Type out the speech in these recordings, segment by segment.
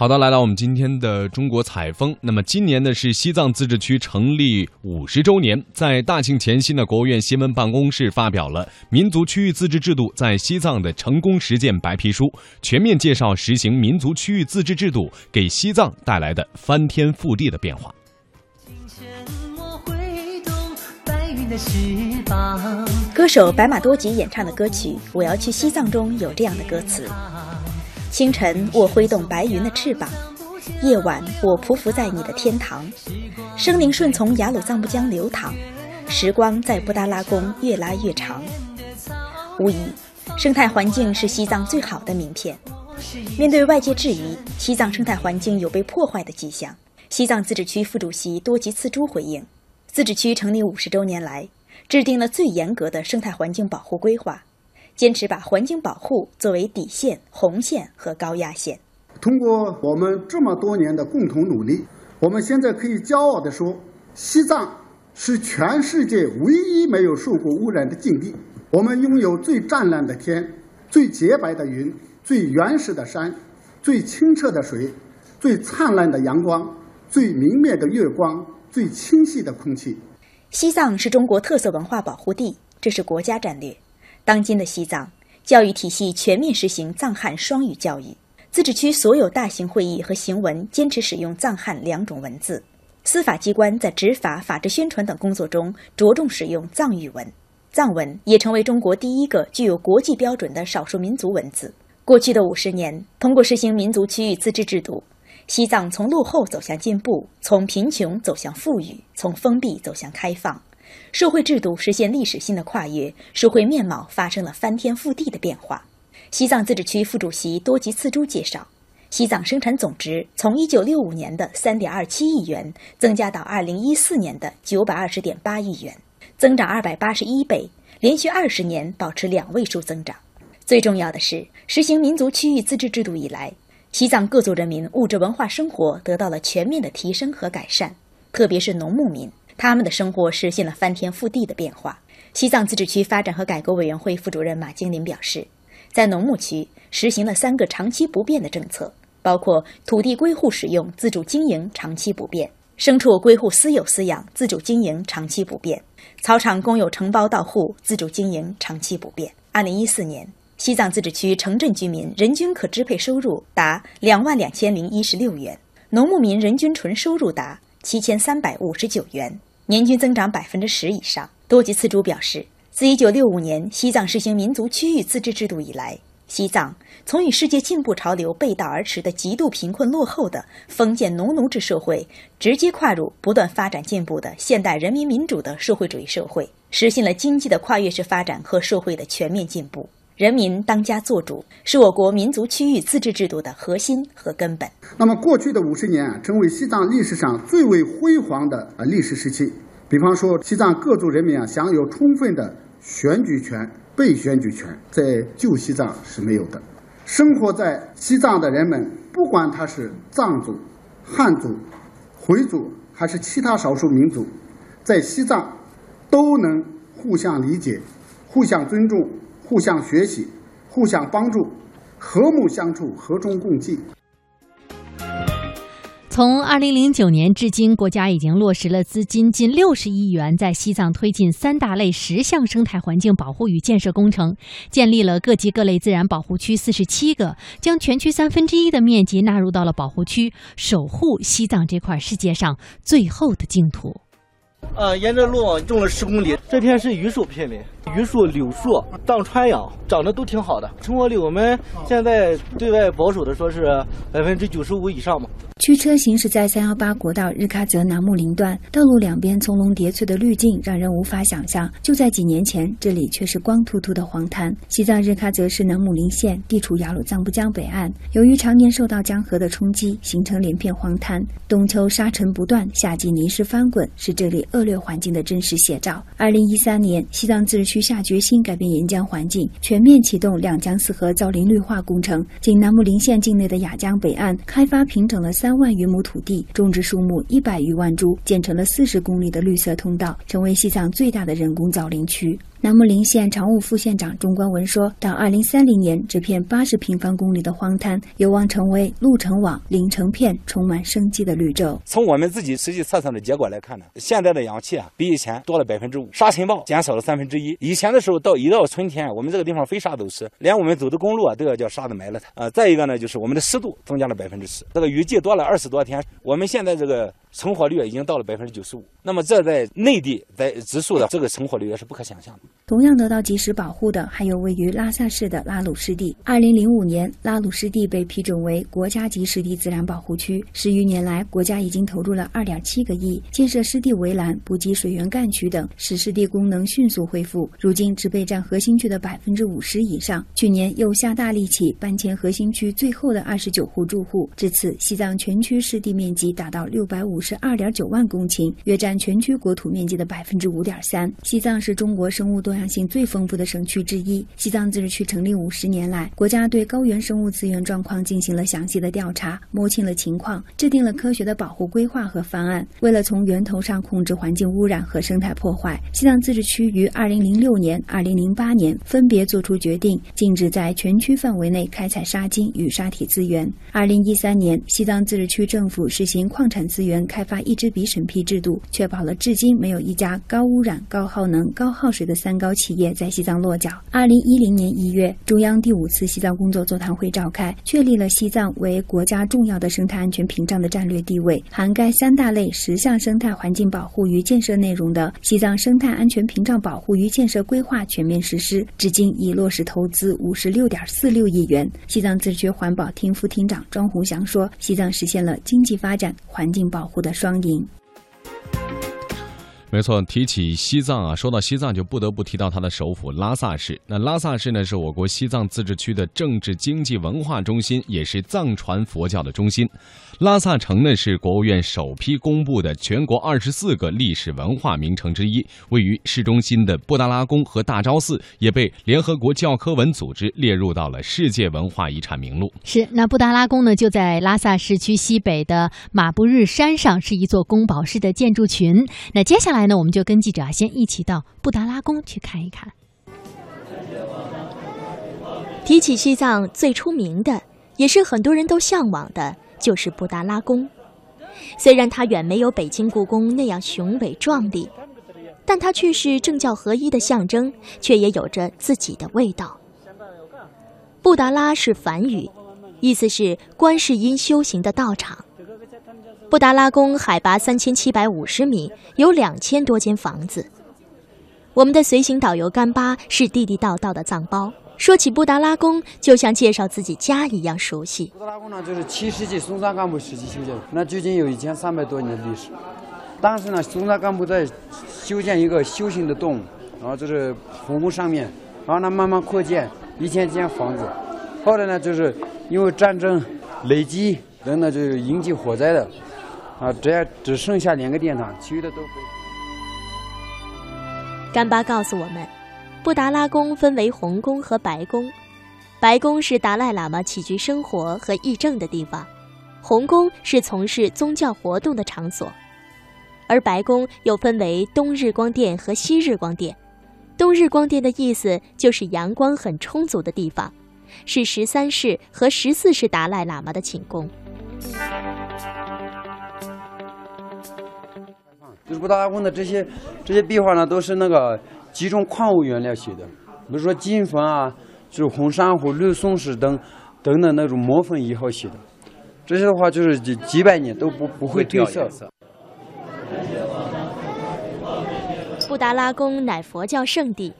好的，来到我们今天的中国采风。那么今年呢是西藏自治区成立五十周年，在大庆前夕呢，国务院新闻办公室发表了《民族区域自治制度在西藏的成功实践白皮书》，全面介绍实行民族区域自治制度给西藏带来的翻天覆地的变化。歌手白马多吉演唱的歌曲《我要去西藏》中有这样的歌词。清晨，我挥动白云的翅膀；夜晚，我匍匐在你的天堂。生灵顺从雅鲁藏布江流淌，时光在布达拉宫越拉越长。无疑，生态环境是西藏最好的名片。面对外界质疑，西藏生态环境有被破坏的迹象，西藏自治区副主席多吉次珠回应：自治区成立五十周年来，制定了最严格的生态环境保护规划。坚持把环境保护作为底线、红线和高压线。通过我们这么多年的共同努力，我们现在可以骄傲地说，西藏是全世界唯一没有受过污染的境地。我们拥有最湛蓝的天、最洁白的云、最原始的山、最清澈的水、最灿烂的阳光、最明灭的月光、最清晰的空气。西藏是中国特色文化保护地，这是国家战略。当今的西藏教育体系全面实行藏汉双语教育，自治区所有大型会议和行文坚持使用藏汉两种文字，司法机关在执法、法治宣传等工作中着重使用藏语文，藏文也成为中国第一个具有国际标准的少数民族文字。过去的五十年，通过实行民族区域自治制度，西藏从落后走向进步，从贫穷走向富裕，从封闭走向开放。社会制度实现历史性的跨越，社会面貌发生了翻天覆地的变化。西藏自治区副主席多吉次珠介绍，西藏生产总值从1965年的3.27亿元增加到2014年的920.8亿元，增长281倍，连续二十年保持两位数增长。最重要的是，实行民族区域自治制度以来，西藏各族人民物质文化生活得到了全面的提升和改善，特别是农牧民。他们的生活实现了翻天覆地的变化。西藏自治区发展和改革委员会副主任马金林表示，在农牧区实行了三个长期不变的政策，包括土地归户使用自主经营长期不变，牲畜归户私有饲养自主经营长期不变，草场公有承包到户自主经营长期不变。二零一四年，西藏自治区城镇居民人均可支配收入达两万两千零一十六元，农牧民人均纯收入达七千三百五十九元。年均增长百分之十以上。多吉次珠表示，自一九六五年西藏实行民族区域自治制度以来，西藏从与世界进步潮流背道而驰的极度贫困落后的封建农奴制社会，直接跨入不断发展进步的现代人民民主的社会主义社会，实现了经济的跨越式发展和社会的全面进步。人民当家作主，是我国民族区域自治制度的核心和根本。那么，过去的五十年啊，成为西藏历史上最为辉煌的啊历史时期。比方说，西藏各族人民啊，享有充分的选举权、被选举权，在旧西藏是没有的。生活在西藏的人们，不管他是藏族、汉族、回族，还是其他少数民族，在西藏都能互相理解、互相尊重、互相学习、互相帮助，和睦相处、和衷共济。从二零零九年至今，国家已经落实了资金近六十亿元，在西藏推进三大类十项生态环境保护与建设工程，建立了各级各类自然保护区四十七个，将全区三分之一的面积纳入到了保护区，守护西藏这块世界上最后的净土。呃，沿着路种了十公里，这片是榆树片林。榆树、柳树当川养，长得都挺好的，成活率我们现在对外保守的说是百分之九十五以上嘛。驱车行驶在三幺八国道日喀则南木林段，道路两边葱茏叠翠的绿径让人无法想象。就在几年前，这里却是光秃秃的黄滩。西藏日喀则市南木林县地处雅鲁藏布江北岸，由于常年受到江河的冲击，形成连片荒滩。冬秋沙尘不断，夏季泥石翻滚，是这里恶劣环境的真实写照。二零一三年，西藏自治区下决心改变沿江环境，全面启动两江四河造林绿化工程。仅南木林县境内的雅江北岸，开发平整了三。三万余亩土地，种植树木一百余万株，建成了四十公里的绿色通道，成为西藏最大的人工造林区。南木林县常务副县长钟光文说：“到二零三零年，这片八十平方公里的荒滩有望成为路成网、林成片、充满生机的绿洲。从我们自己实际测算的结果来看呢，现在的氧气啊比以前多了百分之五，沙尘暴减少了三分之一。以前的时候，到一到春天，我们这个地方飞沙走石，连我们走的公路啊都要叫沙子埋了它。呃，再一个呢，就是我们的湿度增加了百分之十，这个雨季多了二十多天，我们现在这个。”成活率已经到了百分之九十五，那么这在内地在植树的这个成活率也是不可想象的。同样得到及时保护的还有位于拉萨市的拉鲁湿地。二零零五年，拉鲁湿地被批准为国家级湿地自然保护区。十余年来，国家已经投入了二点七个亿建设湿地围栏、补给水源干渠等，使湿地功能迅速恢复。如今只备占核心区的百分之五十以上。去年又下大力气搬迁核心区最后的二十九户住户，至此西藏全区湿地面积达到六百五。是二点九万公顷，约占全区国土面积的百分之五点三。西藏是中国生物多样性最丰富的省区之一。西藏自治区成立五十年来，国家对高原生物资源状况进行了详细的调查，摸清了情况，制定了科学的保护规划和方案。为了从源头上控制环境污染和生态破坏，西藏自治区于二零零六年、二零零八年分别作出决定，禁止在全区范围内开采沙金与沙体资源。二零一三年，西藏自治区政府实行矿产资源。开发一支笔审批制度，确保了至今没有一家高污染、高耗能、高耗水的“三高”企业在西藏落脚。二零一零年一月，中央第五次西藏工作座谈会召开，确立了西藏为国家重要的生态安全屏障的战略地位。涵盖三大类十项生态环境保护与建设内容的《西藏生态安全屏障保护与建设规划》全面实施，至今已落实投资五十六点四六亿元。西藏自治区环保厅副厅长庄洪祥说：“西藏实现了经济发展、环境保护。”的双赢。没错，提起西藏啊，说到西藏就不得不提到它的首府拉萨市。那拉萨市呢，是我国西藏自治区的政治、经济、文化中心，也是藏传佛教的中心。拉萨城呢是国务院首批公布的全国二十四个历史文化名城之一。位于市中心的布达拉宫和大昭寺也被联合国教科文组织列入到了世界文化遗产名录。是，那布达拉宫呢就在拉萨市区西北的马布日山上，是一座宫堡式的建筑群。那接下来呢，我们就跟记者先一起到布达拉宫去看一看。提起西藏最出名的，也是很多人都向往的。就是布达拉宫，虽然它远没有北京故宫那样雄伟壮丽，但它却是政教合一的象征，却也有着自己的味道。布达拉是梵语，意思是观世音修行的道场。布达拉宫海拔三千七百五十米，有两千多间房子。我们的随行导游甘巴是地地道道的藏包。说起布达拉宫，就像介绍自己家一样熟悉。布达拉宫呢，就是七世纪松赞干布时期修建的，那距今有一千三百多年的历史。当时呢，松赞干布在修建一个修行的洞，然后就是红宫上面，然后呢慢慢扩建一千间房子。后来呢，就是因为战争、累积等等，就是引起火灾的，啊，只要只剩下两个殿堂，其余的都被。甘巴告诉我们。布达拉宫分为红宫和白宫，白宫是达赖喇嘛起居生活和议政的地方，红宫是从事宗教活动的场所，而白宫又分为东日光殿和西日光殿。东日光殿的意思就是阳光很充足的地方，是十三世和十四世达赖喇嘛的寝宫。就是布达拉宫的这些这些壁画呢，都是那个。几种矿物原料写的，比如说金粉啊，就是红珊瑚、绿松石等等等那种磨粉以后写的，这些的话就是几几百年都不不会褪色。布达拉宫乃佛教圣地，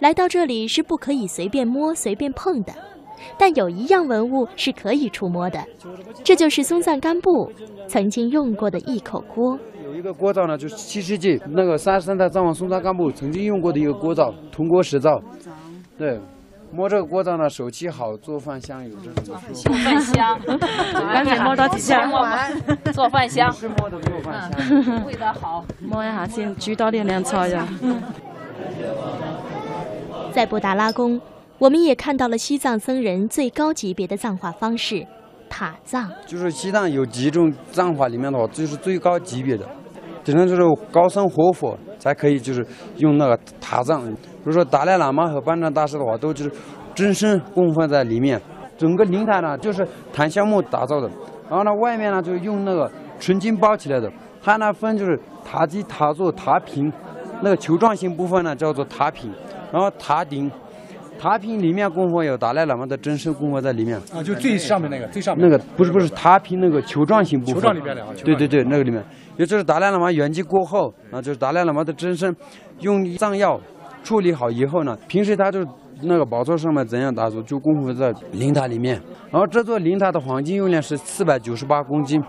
来到这里是不可以随便摸、随便碰的。但有一样文物是可以触摸的，这就是松赞干布曾经用过的一口锅。有一个锅灶呢，就是七世纪那个三十三代藏王松赞干布曾经用过的一个锅灶，铜锅石灶。对，摸这个锅灶呢，手气好，做饭香，有这种做饭香，赶紧摸到底下，摸完做饭香，是摸的做饭香，味道好，摸一下先，举到练练操呀。在布达拉宫，我们也看到了西藏僧人最高级别的藏化方式——塔藏。就是西藏有几种藏法里面的话，就是最高级别的。只能就是高僧活佛才可以就是用那个塔葬。比如说达赖喇嘛和班禅大师的话，都就是真身供奉在里面。整个灵塔呢，就是檀香木打造的，然后呢，外面呢就是用那个纯金包起来的。它呢分就是塔基、塔座、塔坪，那个球状形部分呢叫做塔坪，然后塔顶。塔坪里面供奉有达赖喇嘛的真身供奉在里面啊，就最上面那个，最上面那个不是不是塔坪那个球状形部分，球状里面的啊，对对对，那个里面，也就是达赖喇嘛圆寂过后啊，就是达赖喇嘛的真身，用藏药处理好以后呢，平时他就那个宝座上面怎样打坐，就供奉在灵塔里面。然后这座灵塔的黄金用量是四百九十八公斤。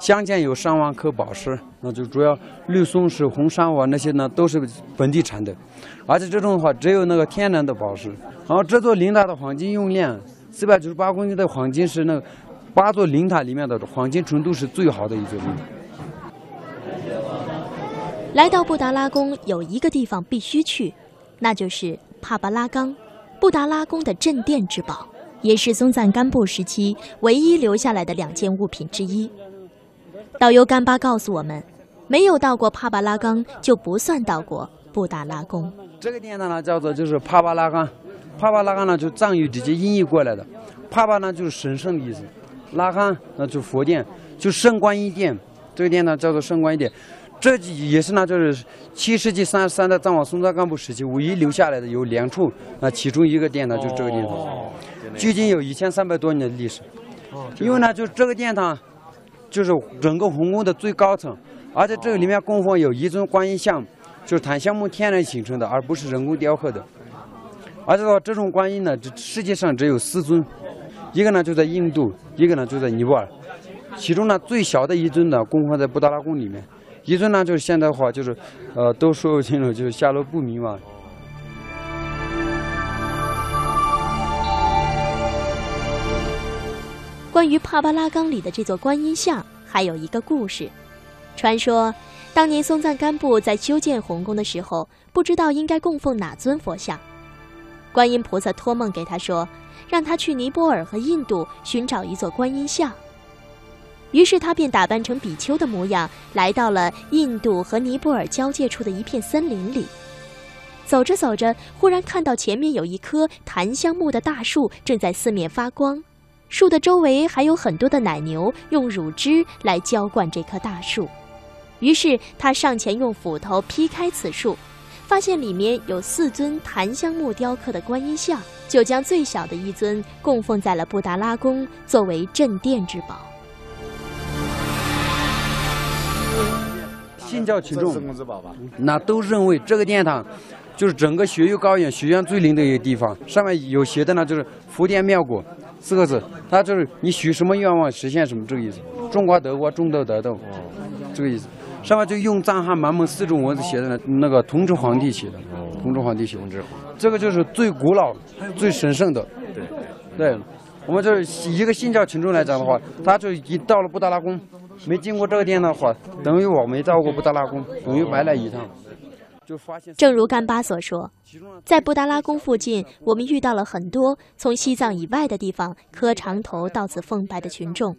镶嵌有上万颗宝石，那就主要绿松石、红珊瑚那些呢，都是本地产的，而且这种的话只有那个天然的宝石。然后这座灵塔的黄金用量四百九十八公斤的黄金是那个八座灵塔里面的黄金纯度是最好的一座。来到布达拉宫有一个地方必须去，那就是帕巴拉冈，布达拉宫的镇殿之宝，也是松赞干布时期唯一留下来的两件物品之一。导游干巴告诉我们，没有到过帕巴拉冈就不算到过布达拉宫。这个殿堂呢叫做就是帕巴拉冈，帕巴拉冈呢就藏语直接音译过来的，帕巴呢就是神圣的意思，拉冈那就佛殿，就圣观音殿。这个殿呢叫做圣观音殿，这也是呢就是七世纪三十三代藏王松赞干布时期唯一留下来的有两处，那其中一个殿呢就是这个殿堂，距今有一千三百多年的历史。因为呢就这个殿堂。就是整个皇宫的最高层，而且这个里面供奉有一尊观音像，就是檀香木天然形成的，而不是人工雕刻的。而且的话这种观音呢，这世界上只有四尊，一个呢就在印度，一个呢就在尼泊尔，其中呢最小的一尊呢供奉在布达拉宫里面，一尊呢就是现在的话就是，呃，都说不清楚，就是下落不明嘛。关于帕巴拉冈里的这座观音像，还有一个故事。传说，当年松赞干布在修建红宫的时候，不知道应该供奉哪尊佛像。观音菩萨托梦给他说，让他去尼泊尔和印度寻找一座观音像。于是他便打扮成比丘的模样，来到了印度和尼泊尔交界处的一片森林里。走着走着，忽然看到前面有一棵檀香木的大树正在四面发光。树的周围还有很多的奶牛用乳汁来浇灌这棵大树，于是他上前用斧头劈开此树，发现里面有四尊檀香木雕刻的观音像，就将最小的一尊供奉在了布达拉宫，作为镇殿之宝。信教群众那都认为这个殿堂就是整个雪域高原学院最灵的一个地方，上面有写的呢，就是福殿妙果。四个字，他就是你许什么愿望实现什么这个意思。种瓜得瓜，种豆得豆，这个意思。上面就用藏汉满蒙四种文字写的，那个同治皇帝写的，同治皇帝写的。这个就是最古老、最神圣的。对，对，我们就是一个信教群众来讲的话，他就一到了布达拉宫，没经过这个殿的话，等于我没到过布达拉宫，等于白来一趟。正如干巴所说，在布达拉宫附近，我们遇到了很多从西藏以外的地方磕长头到此奉拜的群众。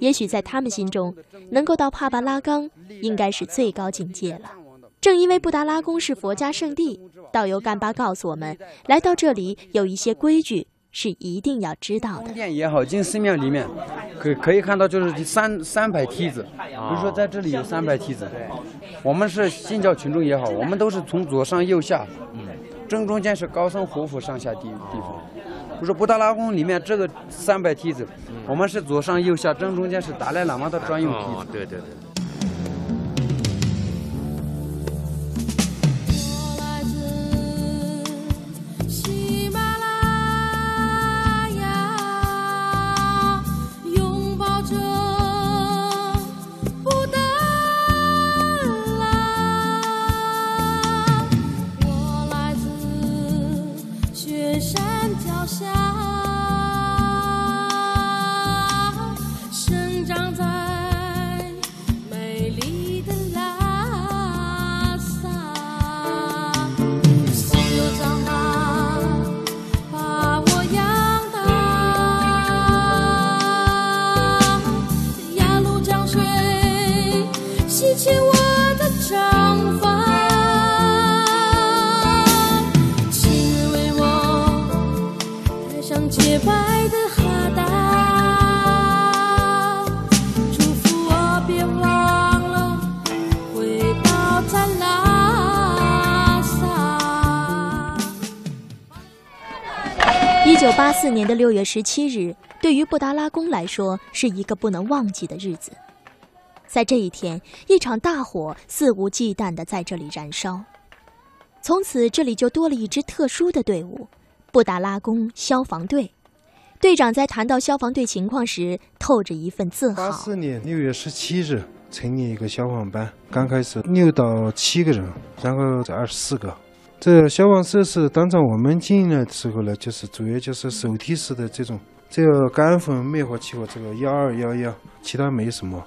也许在他们心中，能够到帕巴拉冈应该是最高境界了。正因为布达拉宫是佛家圣地，导游干巴告诉我们，来到这里有一些规矩。是一定要知道的。殿也好，进寺庙里面，可可以看到就是三三排梯子，比如说在这里有三排梯子。我们是信教群众也好，我们都是从左上右下，正中间是高僧活佛上下地地方。比如说布达拉宫里面这个三排梯子，我们是左上右下，正中间是达赖喇嘛的专用梯子。对对对。四年的六月十七日，对于布达拉宫来说是一个不能忘记的日子。在这一天，一场大火肆无忌惮地在这里燃烧，从此这里就多了一支特殊的队伍——布达拉宫消防队。队长在谈到消防队情况时，透着一份自豪。八四年六月十七日成立一个消防班，刚开始六到七个人，然后这二十四个。这消防设施，当初我们进来的时候呢，就是主要就是手提式的这种，这个干粉灭火器和这个幺二幺幺，其他没什么。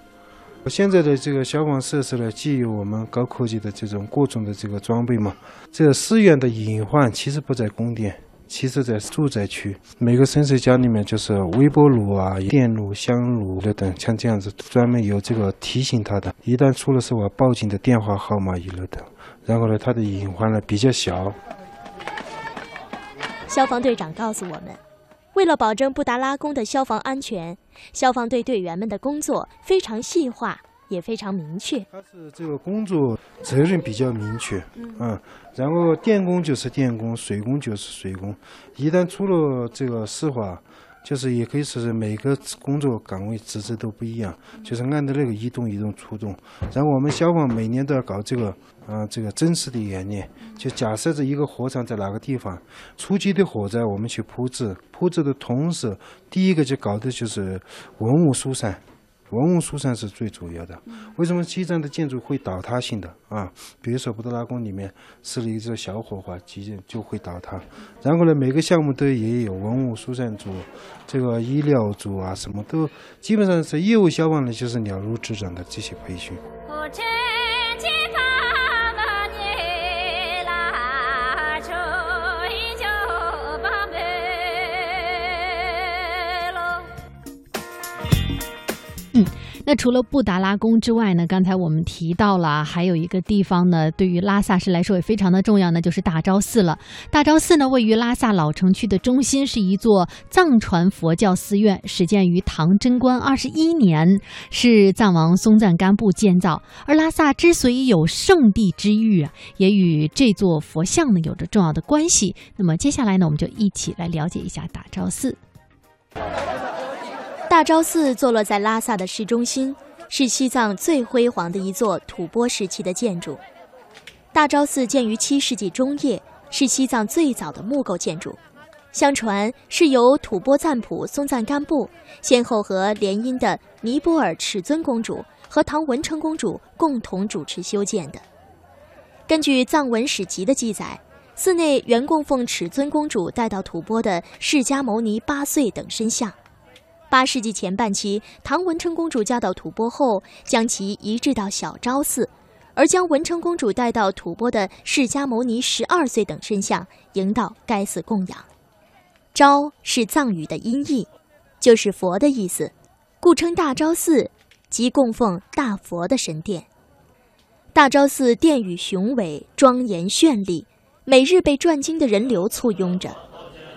现在的这个消防设施呢，既有我们高科技的这种各种的这个装备嘛。这个事源的隐患其实不在供电，其实在住宅区。每个深水家里面就是微波炉啊、电炉、香炉等等，像这样子专门有这个提醒他的，一旦出了事我报警的电话号码一类的。然后呢，它的隐患呢比较小。消防队长告诉我们，为了保证布达拉宫的消防安全，消防队队员们的工作非常细化，也非常明确。他是这个工作责任比较明确，嗯，然后电工就是电工，水工就是水工，一旦出了这个事话。就是也可以说是每个工作岗位职责都不一样，就是按照那个一动一动出动。然后我们消防每年都要搞这个，啊，这个真实的演练。就假设着一个火场在哪个地方，初期的火灾我们去扑治，扑治的同时，第一个就搞的就是文物疏散。文物疏散是最主要的。为什么西藏的建筑会倒塌性的啊？比如说布达拉宫里面是了一个小火花，直接就会倒塌。然后呢，每个项目都也有文物疏散组，这个医疗组啊，什么都基本上是业务消防的，就是了如指掌的这些培训。那除了布达拉宫之外呢？刚才我们提到了，还有一个地方呢，对于拉萨市来说也非常的重要，那就是大昭寺了。大昭寺呢，位于拉萨老城区的中心，是一座藏传佛教寺院，始建于唐贞观二十一年，是藏王松赞干布建造。而拉萨之所以有圣地之誉啊，也与这座佛像呢有着重要的关系。那么接下来呢，我们就一起来了解一下大昭寺。大昭寺坐落在拉萨的市中心，是西藏最辉煌的一座吐蕃时期的建筑。大昭寺建于七世纪中叶，是西藏最早的木构建筑。相传是由吐蕃赞普松赞干布先后和联姻的尼泊尔尺尊公主和唐文成公主共同主持修建的。根据藏文史籍的记载，寺内原供奉尺尊公主带到吐蕃的释迦牟尼八岁等身像。八世纪前半期，唐文成公主嫁到吐蕃后，将其移至到小昭寺，而将文成公主带到吐蕃的释迦牟尼十二岁等身像迎到该寺供养。昭是藏语的音译，就是佛的意思，故称大昭寺，即供奉大佛的神殿。大昭寺殿宇雄伟、庄严绚丽，每日被转经的人流簇拥着，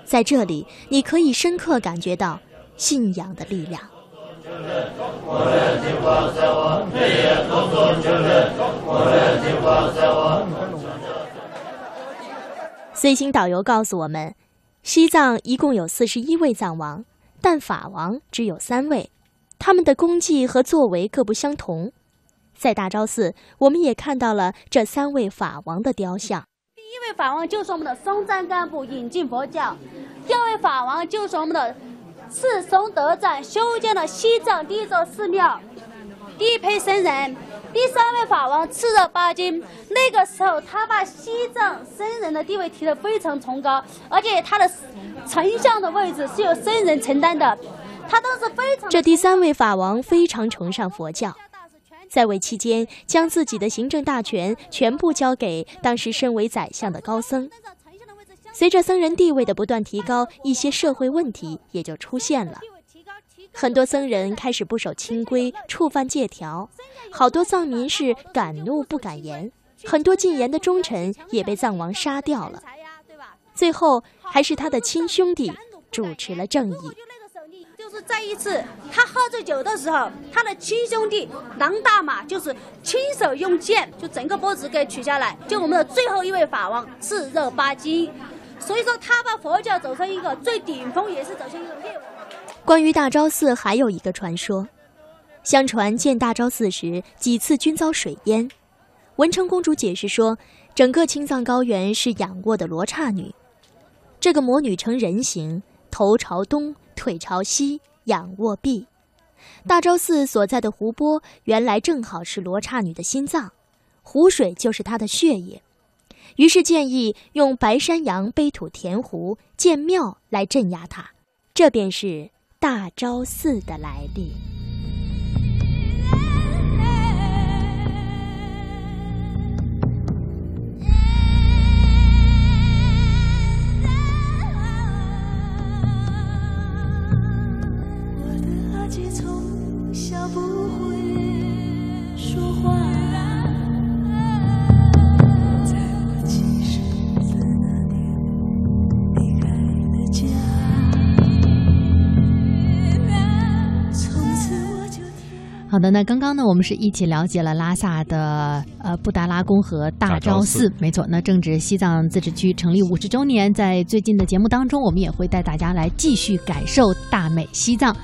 在这里，你可以深刻感觉到。信仰的力量。随行导游告诉我们，西藏一共有四十一位藏王，但法王只有三位，他们的功绩和作为各不相同。在大昭寺，我们也看到了这三位法王的雕像。第一位法王就是我们的松赞干布引进佛教，第二位法王就是我们的。赤松德赞修建了西藏第一座寺庙，第一批僧人。第三位法王赤热巴金，那个时候他把西藏僧人的地位提得非常崇高，而且他的丞相的位置是由僧人承担的。他当时非常。这第三位法王非常崇尚佛教，在位期间将自己的行政大权全部交给当时身为宰相的高僧。随着僧人地位的不断提高，一些社会问题也就出现了。很多僧人开始不守清规，触犯戒条，好多藏民是敢怒不敢言，很多进言的忠臣也被藏王杀掉了。最后，还是他的亲兄弟主持了正义。就是在一次他喝醉酒的时候，他的亲兄弟狼大马就是亲手用剑就整个脖子给取下来。就我们的最后一位法王是热巴金。所以说他把佛教走上一个最顶峰，也是走向一个灭亡。关于大昭寺还有一个传说，相传建大昭寺时几次均遭水淹。文成公主解释说，整个青藏高原是仰卧的罗刹女，这个魔女呈人形，头朝东，腿朝西，仰卧壁。大昭寺所在的湖泊原来正好是罗刹女的心脏，湖水就是她的血液。于是建议用白山羊背土填湖建庙来镇压他，这便是大昭寺的来历。好的，那刚刚呢，我们是一起了解了拉萨的呃布达拉宫和大昭寺，没错。那正值西藏自治区成立五十周年，在最近的节目当中，我们也会带大家来继续感受大美西藏。